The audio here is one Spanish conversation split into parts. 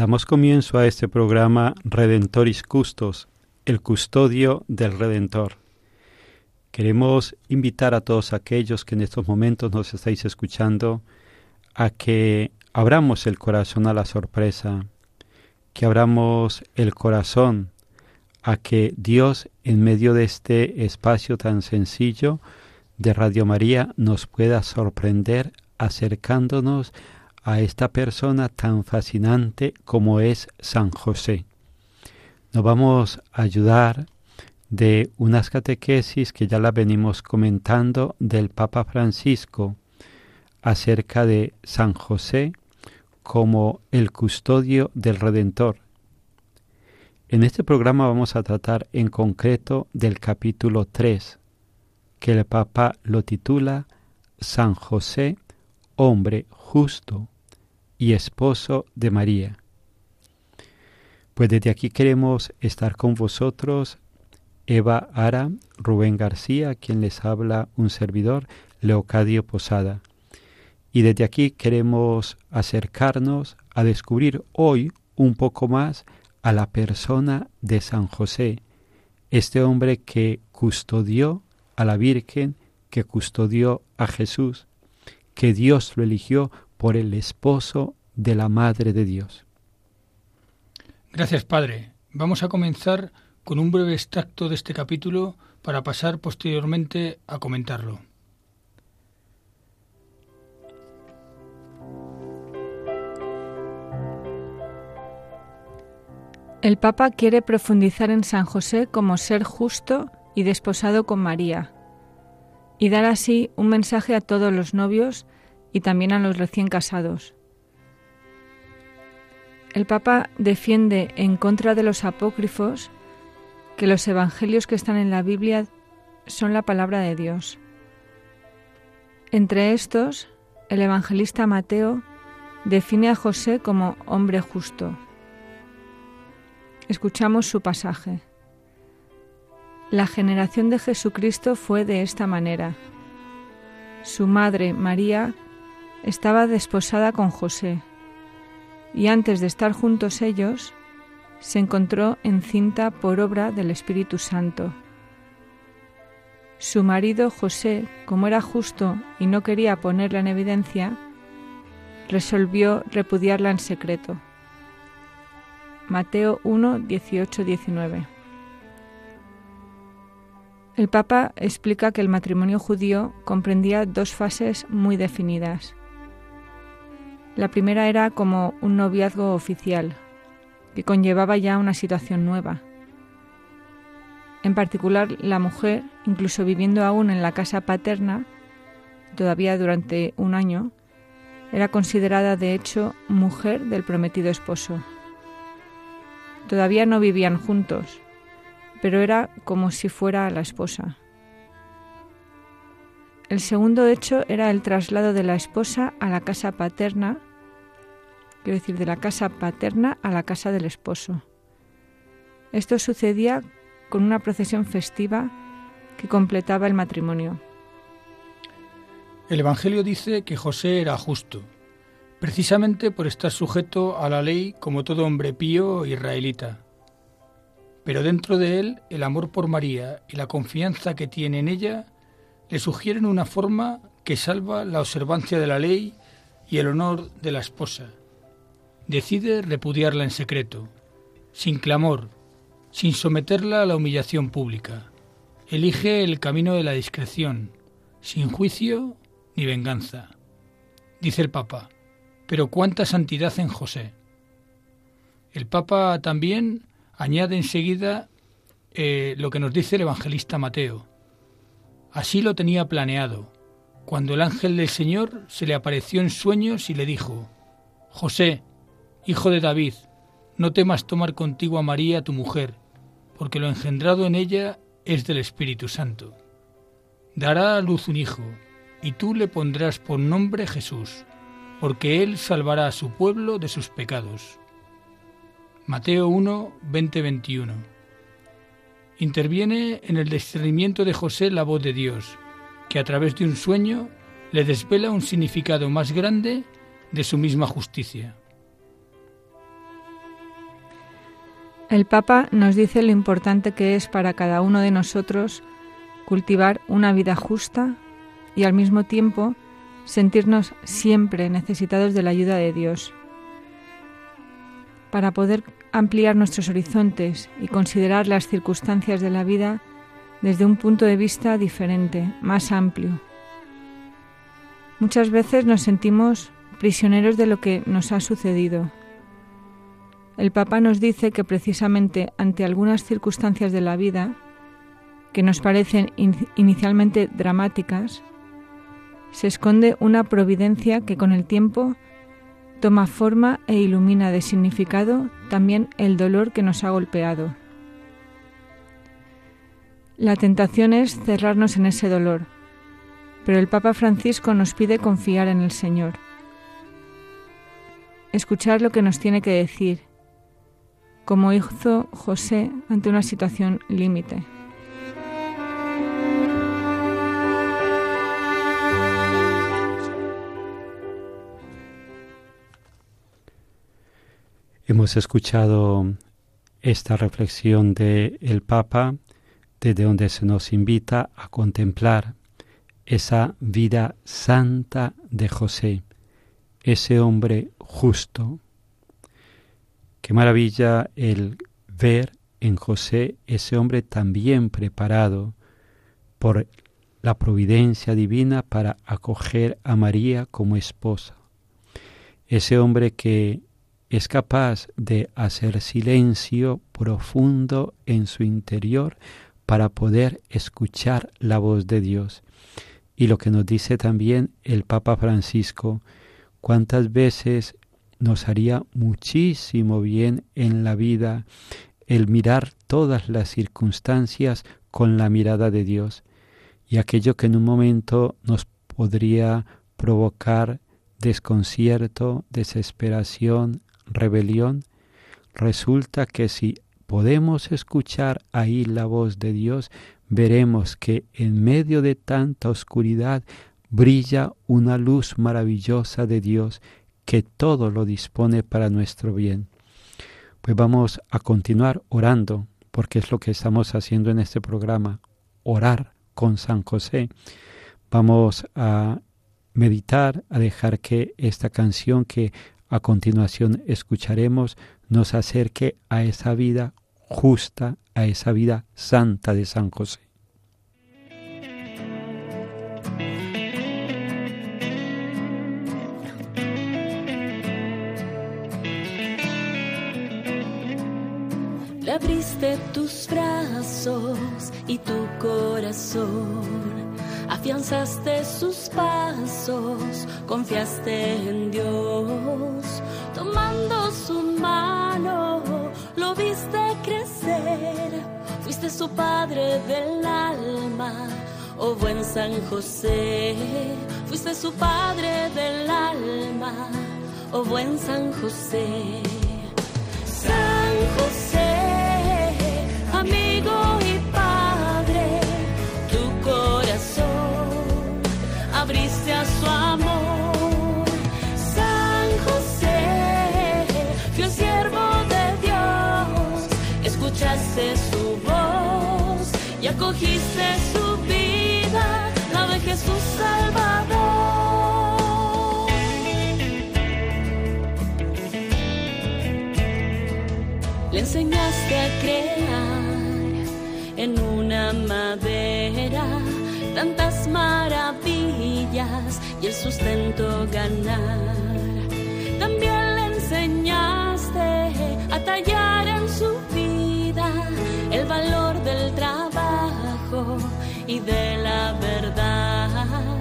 Damos comienzo a este programa Redentoris Custos, el custodio del Redentor. Queremos invitar a todos aquellos que en estos momentos nos estáis escuchando a que abramos el corazón a la sorpresa, que abramos el corazón a que Dios en medio de este espacio tan sencillo de Radio María nos pueda sorprender acercándonos a esta persona tan fascinante como es San José. Nos vamos a ayudar de unas catequesis que ya las venimos comentando del Papa Francisco acerca de San José como el custodio del Redentor. En este programa vamos a tratar en concreto del capítulo 3, que el Papa lo titula San José, hombre justo y esposo de María. Pues desde aquí queremos estar con vosotros, Eva Ara, Rubén García, quien les habla un servidor, Leocadio Posada. Y desde aquí queremos acercarnos a descubrir hoy un poco más a la persona de San José, este hombre que custodió a la Virgen, que custodió a Jesús, que Dios lo eligió por el esposo de la Madre de Dios. Gracias, Padre. Vamos a comenzar con un breve extracto de este capítulo para pasar posteriormente a comentarlo. El Papa quiere profundizar en San José como ser justo y desposado con María, y dar así un mensaje a todos los novios y también a los recién casados. El Papa defiende en contra de los apócrifos que los evangelios que están en la Biblia son la palabra de Dios. Entre estos, el evangelista Mateo define a José como hombre justo. Escuchamos su pasaje. La generación de Jesucristo fue de esta manera. Su madre, María, estaba desposada con José, y antes de estar juntos ellos, se encontró encinta por obra del Espíritu Santo. Su marido José, como era justo y no quería ponerla en evidencia, resolvió repudiarla en secreto. Mateo 1, 18, 19. El Papa explica que el matrimonio judío comprendía dos fases muy definidas. La primera era como un noviazgo oficial, que conllevaba ya una situación nueva. En particular, la mujer, incluso viviendo aún en la casa paterna, todavía durante un año, Era considerada, de hecho, mujer del prometido esposo. Todavía no vivían juntos, pero era como si fuera la esposa. El segundo hecho era el traslado de la esposa a la casa paterna, quiero decir, de la casa paterna a la casa del esposo. Esto sucedía con una procesión festiva que completaba el matrimonio. El Evangelio dice que José era justo, precisamente por estar sujeto a la ley como todo hombre pío israelita. Pero dentro de él el amor por María y la confianza que tiene en ella le sugieren una forma que salva la observancia de la ley y el honor de la esposa. Decide repudiarla en secreto, sin clamor, sin someterla a la humillación pública. Elige el camino de la discreción, sin juicio ni venganza. Dice el Papa, pero cuánta santidad en José. El Papa también añade enseguida eh, lo que nos dice el evangelista Mateo. Así lo tenía planeado, cuando el ángel del Señor se le apareció en sueños y le dijo, José, hijo de David, no temas tomar contigo a María tu mujer, porque lo engendrado en ella es del Espíritu Santo. Dará a luz un hijo, y tú le pondrás por nombre Jesús, porque él salvará a su pueblo de sus pecados. Mateo 1, 20-21. Interviene en el discernimiento de José la voz de Dios, que a través de un sueño le desvela un significado más grande de su misma justicia. El Papa nos dice lo importante que es para cada uno de nosotros cultivar una vida justa, y al mismo tiempo sentirnos siempre necesitados de la ayuda de Dios. Para poder ampliar nuestros horizontes y considerar las circunstancias de la vida desde un punto de vista diferente, más amplio. Muchas veces nos sentimos prisioneros de lo que nos ha sucedido. El Papa nos dice que precisamente ante algunas circunstancias de la vida, que nos parecen inicialmente dramáticas, se esconde una providencia que con el tiempo toma forma e ilumina de significado también el dolor que nos ha golpeado. La tentación es cerrarnos en ese dolor, pero el Papa Francisco nos pide confiar en el Señor, escuchar lo que nos tiene que decir, como hizo José ante una situación límite. Hemos escuchado esta reflexión del el Papa desde donde se nos invita a contemplar esa vida santa de José, ese hombre justo. Qué maravilla el ver en José ese hombre también preparado por la providencia divina para acoger a María como esposa. Ese hombre que es capaz de hacer silencio profundo en su interior para poder escuchar la voz de Dios. Y lo que nos dice también el Papa Francisco, cuántas veces nos haría muchísimo bien en la vida el mirar todas las circunstancias con la mirada de Dios y aquello que en un momento nos podría provocar desconcierto, desesperación, rebelión, resulta que si podemos escuchar ahí la voz de Dios, veremos que en medio de tanta oscuridad brilla una luz maravillosa de Dios que todo lo dispone para nuestro bien. Pues vamos a continuar orando, porque es lo que estamos haciendo en este programa, orar con San José. Vamos a meditar, a dejar que esta canción que a continuación escucharemos nos acerque a esa vida justa, a esa vida santa de San José. Le abriste tus brazos y tu corazón afianzaste sus pasos, confiaste en Dios, tomando su mano, lo viste crecer, fuiste su padre del alma, oh buen San José, fuiste su padre del alma, oh buen San José. San José, y acogiste su vida, la de Jesús Salvador. Le enseñaste a crear en una madera tantas maravillas y el sustento ganar. También le enseñaste a tallar y de la verdad,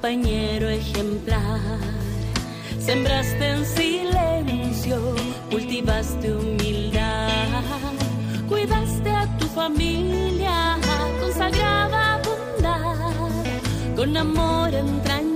compañero ejemplar. Sembraste en silencio, cultivaste humildad. Cuidaste a tu familia con sagrada bondad, con amor entrañable,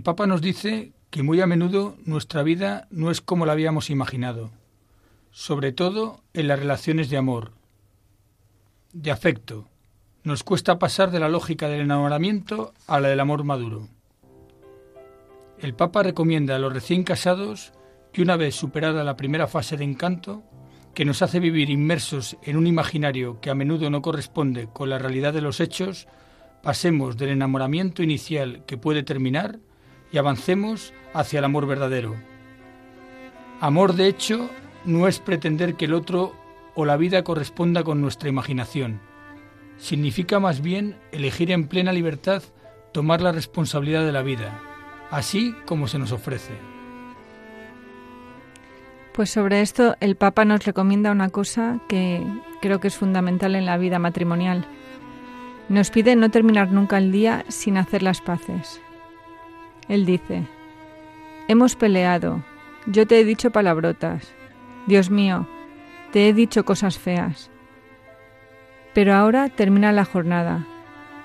El Papa nos dice que muy a menudo nuestra vida no es como la habíamos imaginado, sobre todo en las relaciones de amor, de afecto. Nos cuesta pasar de la lógica del enamoramiento a la del amor maduro. El Papa recomienda a los recién casados que una vez superada la primera fase de encanto, que nos hace vivir inmersos en un imaginario que a menudo no corresponde con la realidad de los hechos, pasemos del enamoramiento inicial que puede terminar y avancemos hacia el amor verdadero. Amor, de hecho, no es pretender que el otro o la vida corresponda con nuestra imaginación. Significa más bien elegir en plena libertad tomar la responsabilidad de la vida, así como se nos ofrece. Pues sobre esto el Papa nos recomienda una cosa que creo que es fundamental en la vida matrimonial. Nos pide no terminar nunca el día sin hacer las paces. Él dice, hemos peleado, yo te he dicho palabrotas, Dios mío, te he dicho cosas feas. Pero ahora termina la jornada,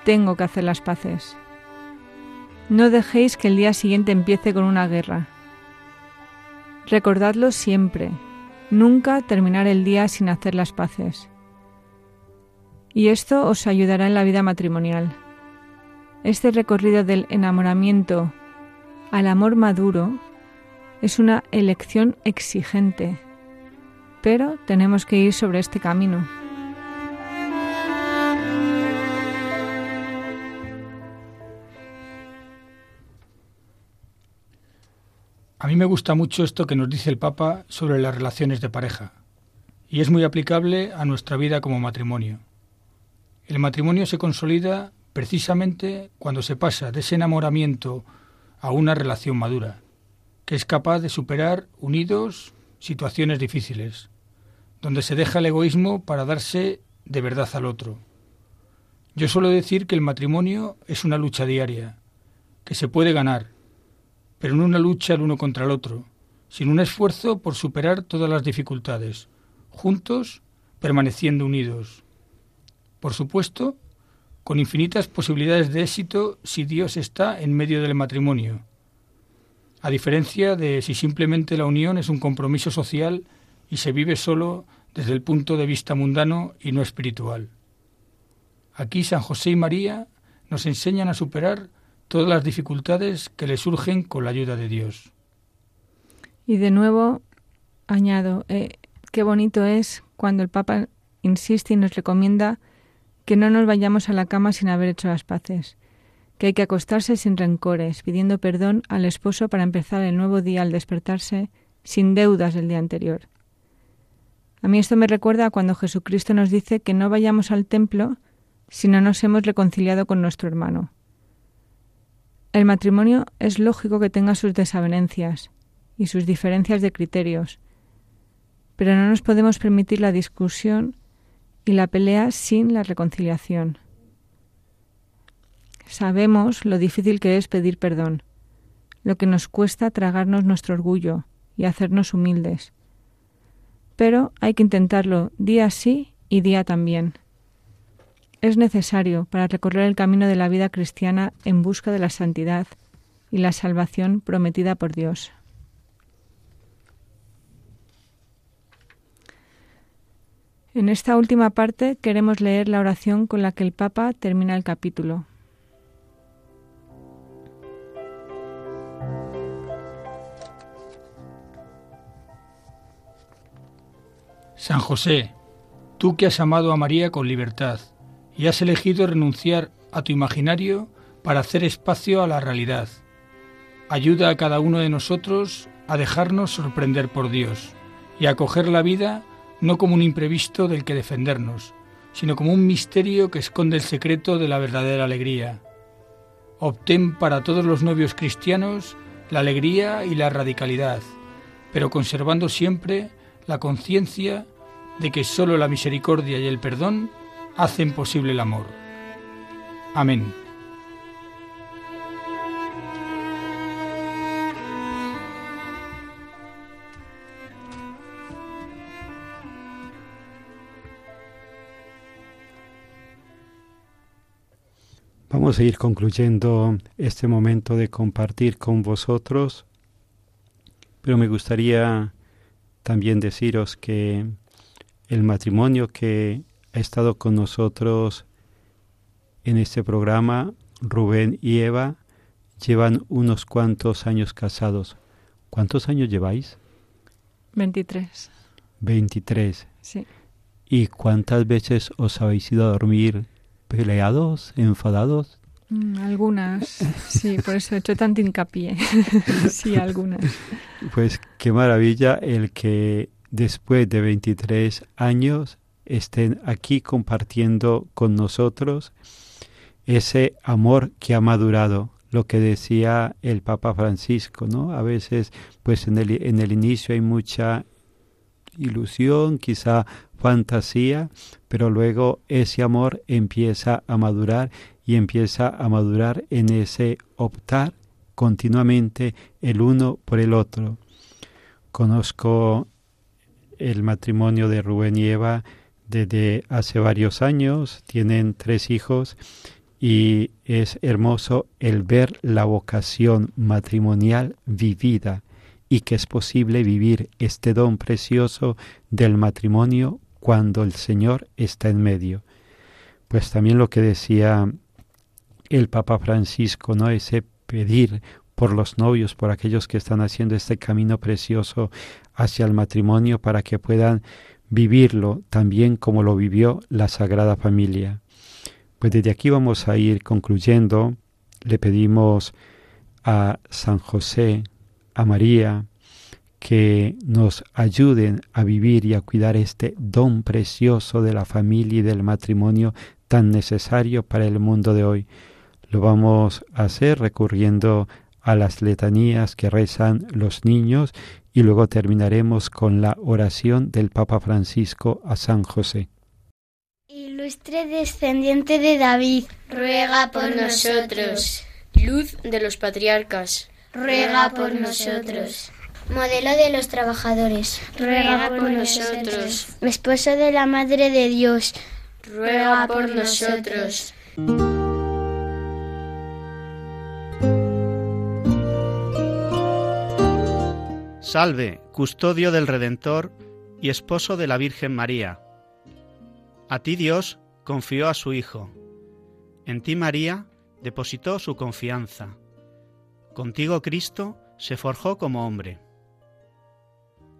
tengo que hacer las paces. No dejéis que el día siguiente empiece con una guerra. Recordadlo siempre, nunca terminar el día sin hacer las paces. Y esto os ayudará en la vida matrimonial. Este recorrido del enamoramiento al amor maduro es una elección exigente, pero tenemos que ir sobre este camino. A mí me gusta mucho esto que nos dice el Papa sobre las relaciones de pareja, y es muy aplicable a nuestra vida como matrimonio. El matrimonio se consolida precisamente cuando se pasa de ese enamoramiento a una relación madura, que es capaz de superar unidos situaciones difíciles, donde se deja el egoísmo para darse de verdad al otro. Yo suelo decir que el matrimonio es una lucha diaria, que se puede ganar, pero no una lucha el uno contra el otro, sino un esfuerzo por superar todas las dificultades, juntos, permaneciendo unidos. Por supuesto, con infinitas posibilidades de éxito si Dios está en medio del matrimonio, a diferencia de si simplemente la unión es un compromiso social y se vive solo desde el punto de vista mundano y no espiritual. Aquí San José y María nos enseñan a superar todas las dificultades que le surgen con la ayuda de Dios. Y de nuevo añado, eh, qué bonito es cuando el Papa insiste y nos recomienda que no nos vayamos a la cama sin haber hecho las paces, que hay que acostarse sin rencores, pidiendo perdón al esposo para empezar el nuevo día al despertarse sin deudas del día anterior. A mí esto me recuerda cuando Jesucristo nos dice que no vayamos al templo si no nos hemos reconciliado con nuestro hermano. El matrimonio es lógico que tenga sus desavenencias y sus diferencias de criterios, pero no nos podemos permitir la discusión y la pelea sin la reconciliación. Sabemos lo difícil que es pedir perdón, lo que nos cuesta tragarnos nuestro orgullo y hacernos humildes. Pero hay que intentarlo día sí y día también. Es necesario para recorrer el camino de la vida cristiana en busca de la santidad y la salvación prometida por Dios. En esta última parte queremos leer la oración con la que el Papa termina el capítulo. San José, tú que has amado a María con libertad y has elegido renunciar a tu imaginario para hacer espacio a la realidad, ayuda a cada uno de nosotros a dejarnos sorprender por Dios y a coger la vida no como un imprevisto del que defendernos, sino como un misterio que esconde el secreto de la verdadera alegría. Obtén para todos los novios cristianos la alegría y la radicalidad, pero conservando siempre la conciencia de que sólo la misericordia y el perdón hacen posible el amor. Amén. Vamos a ir concluyendo este momento de compartir con vosotros, pero me gustaría también deciros que el matrimonio que ha estado con nosotros en este programa, Rubén y Eva, llevan unos cuantos años casados. ¿Cuántos años lleváis? 23. 23. Sí. ¿Y cuántas veces os habéis ido a dormir peleados, enfadados? Mm, algunas, sí, por eso he hecho tanto hincapié. sí, algunas. Pues qué maravilla el que después de 23 años estén aquí compartiendo con nosotros ese amor que ha madurado, lo que decía el Papa Francisco, ¿no? A veces, pues en el, en el inicio hay mucha ilusión, quizá fantasía, pero luego ese amor empieza a madurar y empieza a madurar en ese optar continuamente el uno por el otro. Conozco el matrimonio de Rubén y Eva desde hace varios años, tienen tres hijos y es hermoso el ver la vocación matrimonial vivida y que es posible vivir este don precioso del matrimonio cuando el Señor está en medio. Pues también lo que decía el Papa Francisco, ¿no? Ese pedir por los novios, por aquellos que están haciendo este camino precioso hacia el matrimonio para que puedan vivirlo también como lo vivió la Sagrada Familia. Pues desde aquí vamos a ir concluyendo. Le pedimos a San José, a María, que nos ayuden a vivir y a cuidar este don precioso de la familia y del matrimonio tan necesario para el mundo de hoy. Lo vamos a hacer recurriendo a las letanías que rezan los niños y luego terminaremos con la oración del Papa Francisco a San José. Ilustre descendiente de David, ruega por nosotros. Luz de los patriarcas, ruega por nosotros. Modelo de los trabajadores, ruega por nosotros. Esposo de la Madre de Dios, ruega por nosotros. Salve, custodio del Redentor y esposo de la Virgen María. A ti Dios confió a su Hijo. En ti María depositó su confianza. Contigo Cristo se forjó como hombre.